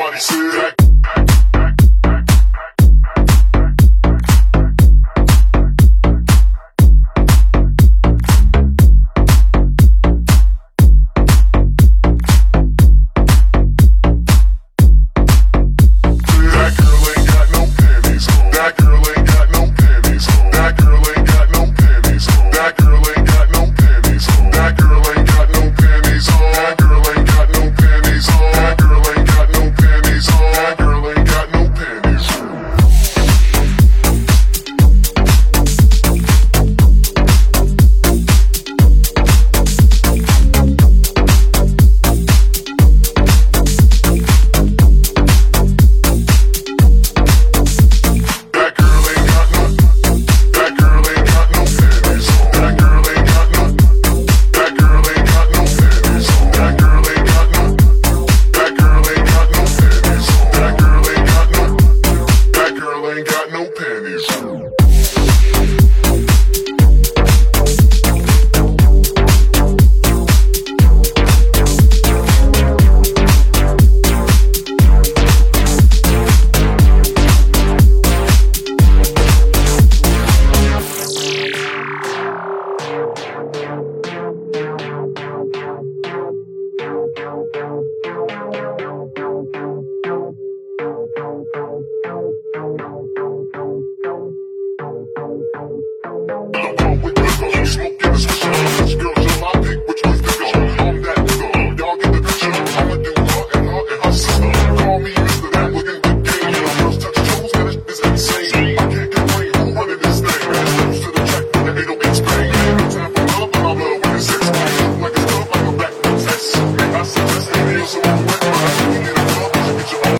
Body that.